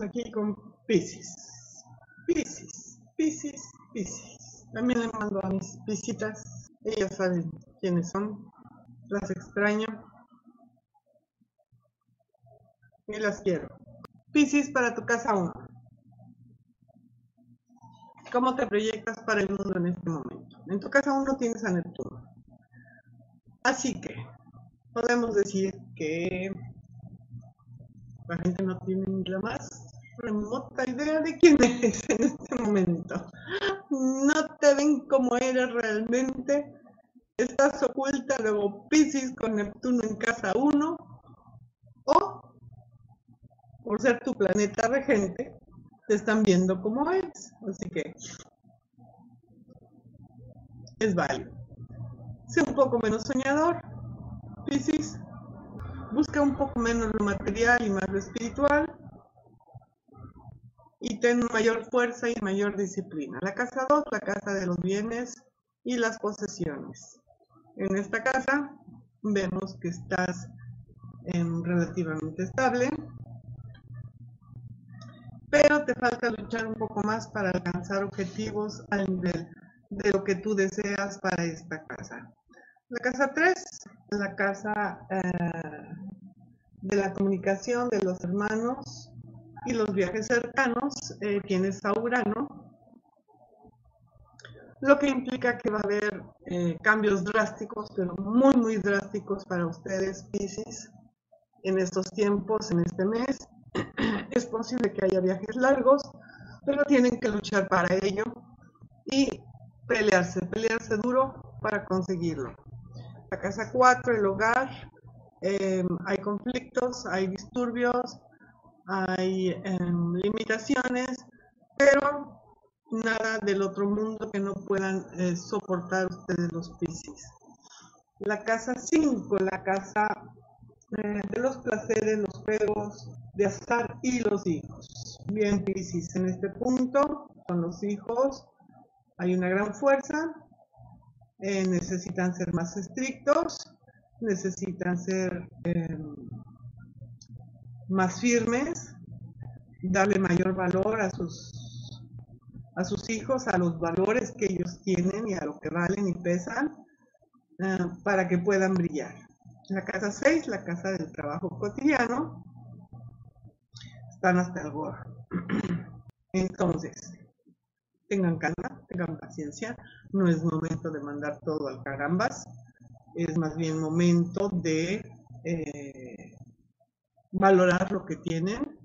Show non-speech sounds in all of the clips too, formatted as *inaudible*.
aquí con Pisces. Pisces, Pisces, Pisces. También le mando a mis visitas. Ellas saben quiénes son. Las extraño. Y las quiero. Pisces para tu casa 1. ¿Cómo te proyectas para el mundo en este momento? En tu casa 1 tienes a Neptuno. Así que podemos decir que la gente no tiene la más remota idea de quién *laughs* eres en este momento. No te ven como eres realmente. Estás oculta luego Pisces con Neptuno en casa 1 o por ser tu planeta regente te están viendo como eres. Así que es válido. Sé un poco menos soñador, Pisces busca un poco menos lo material y más lo espiritual y ten mayor fuerza y mayor disciplina. La casa 2, la casa de los bienes y las posesiones. En esta casa vemos que estás relativamente estable, pero te falta luchar un poco más para alcanzar objetivos al nivel de lo que tú deseas para esta casa. La casa 3, la casa eh, de la comunicación de los hermanos y los viajes cercanos, eh, tienes a Urano, lo que implica que va a haber eh, cambios drásticos, pero muy, muy drásticos para ustedes, Pisces, en estos tiempos, en este mes. *clears throat* Es posible que haya viajes largos, pero tienen que luchar para ello y pelearse, pelearse duro para conseguirlo la casa 4, el hogar, em, hay conflictos, hay disturbios, hay em, limitaciones, pero nada del otro mundo que no puedan eh, soportar ustedes los Pisces. La casa 5, la casa eh, de los placeres, los juegos de azar y los hijos. Bien, Pisces, en este punto, con los hijos, hay una gran fuerza, eh, necesitan ser más estrictos, necesitan ser em, más firmes, darle mayor valor a sus, a sus hijos, a los valores que ellos tienen y a lo que valen y pesan, eh, para que puedan brillar. La casa 6, la casa del trabajo cotidiano, están hasta el gorro. *clears throat* Entonces, tengan calma, tengan paciencia, no es momento de mandar todo al carambas, es más bien momento de eh, valorar lo que tienen,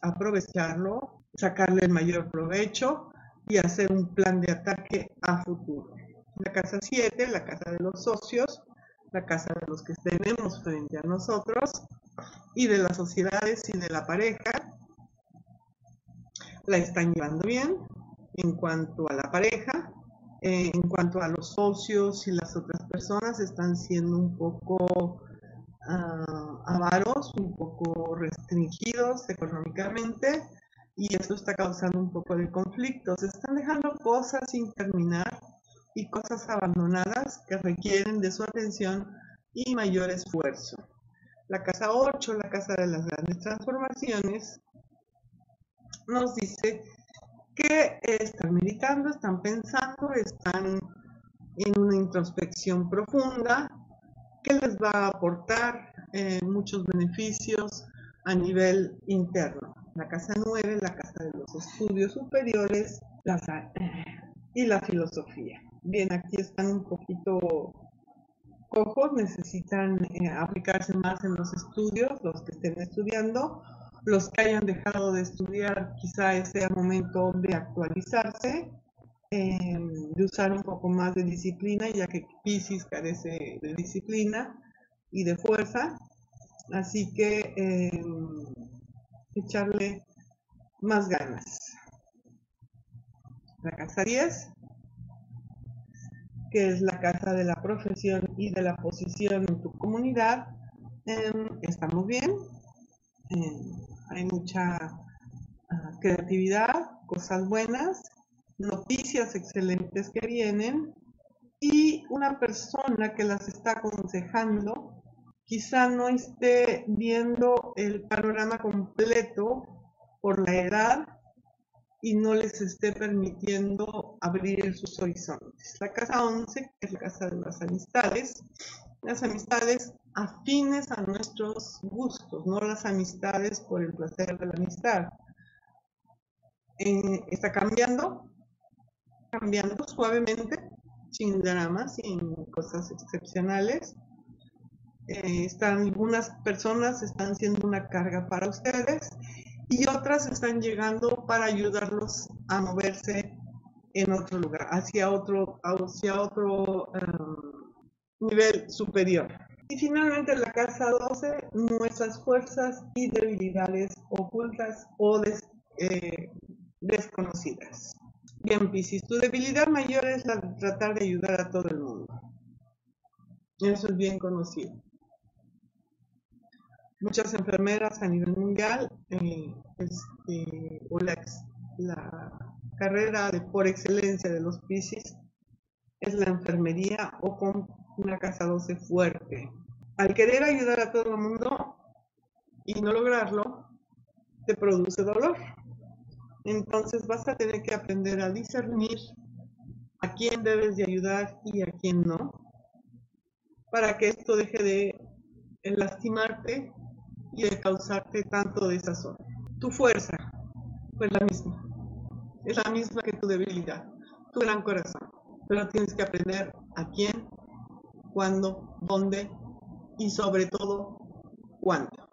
aprovecharlo, sacarle el mayor provecho y hacer un plan de ataque a futuro. La casa 7, la casa de los socios, la casa de los que tenemos frente a nosotros y de las sociedades y de la pareja, la están llevando bien en cuanto a la pareja, en cuanto a los socios y las otras personas están siendo un poco uh, avaros, un poco restringidos económicamente y eso está causando un poco de conflicto. Se están dejando cosas sin terminar y cosas abandonadas que requieren de su atención y mayor esfuerzo. La casa 8, la casa de las grandes transformaciones, nos dice que están meditando, están pensando, están en una introspección profunda que les va a aportar eh, muchos beneficios a nivel interno. La casa 9, la casa de los estudios superiores y la filosofía. Bien, aquí están un poquito cojos, necesitan eh, aplicarse más en los estudios, los que estén estudiando, los que hayan dejado de estudiar, quizá sea momento de actualizarse, em, de usar un poco más de disciplina, ya que Pisces carece de disciplina y de fuerza. Así que em, echarle más ganas. La casa 10, que es la casa de la profesión y de la posición en tu comunidad, em, estamos bien hay mucha ah, creatividad, cosas buenas, noticias excelentes que vienen y una persona que las está aconsejando quizá no esté viendo el panorama completo por la edad y no les esté permitiendo abrir sus horizontes. La casa 11, que es la casa de las amistades, las amistades afines a nuestros gustos, no las amistades por el placer de la amistad. Está cambiando, cambiando suavemente, sin dramas, sin cosas excepcionales. Eh, están, algunas personas están siendo una carga para ustedes y otras están llegando para ayudarlos a moverse en otro lugar, hacia otro, hacia otro um, nivel superior. Y finalmente la casa 12, nuestras fuerzas y debilidades ocultas o eh, desconocidas. Bien, tu debilidad mayor es la de tratar de ayudar a todo el mundo. Eso es bien conocido. Muchas enfermeras a nivel mundial, eh, este, o la, carrera de, por excelencia de los Piscis es la enfermería o con una casa 12 fuerte. Al querer ayudar a todo el mundo y no lograrlo, te produce dolor. Entonces vas a tener que aprender a discernir a quién debes de ayudar y a quién no, para que esto deje de lastimarte y de causarte tanto desazón. Tu fuerza, pues la misma, es la misma que tu debilidad, tu gran corazón, pero tienes que aprender a quién, cuándo, dónde y sobre todo cuándo.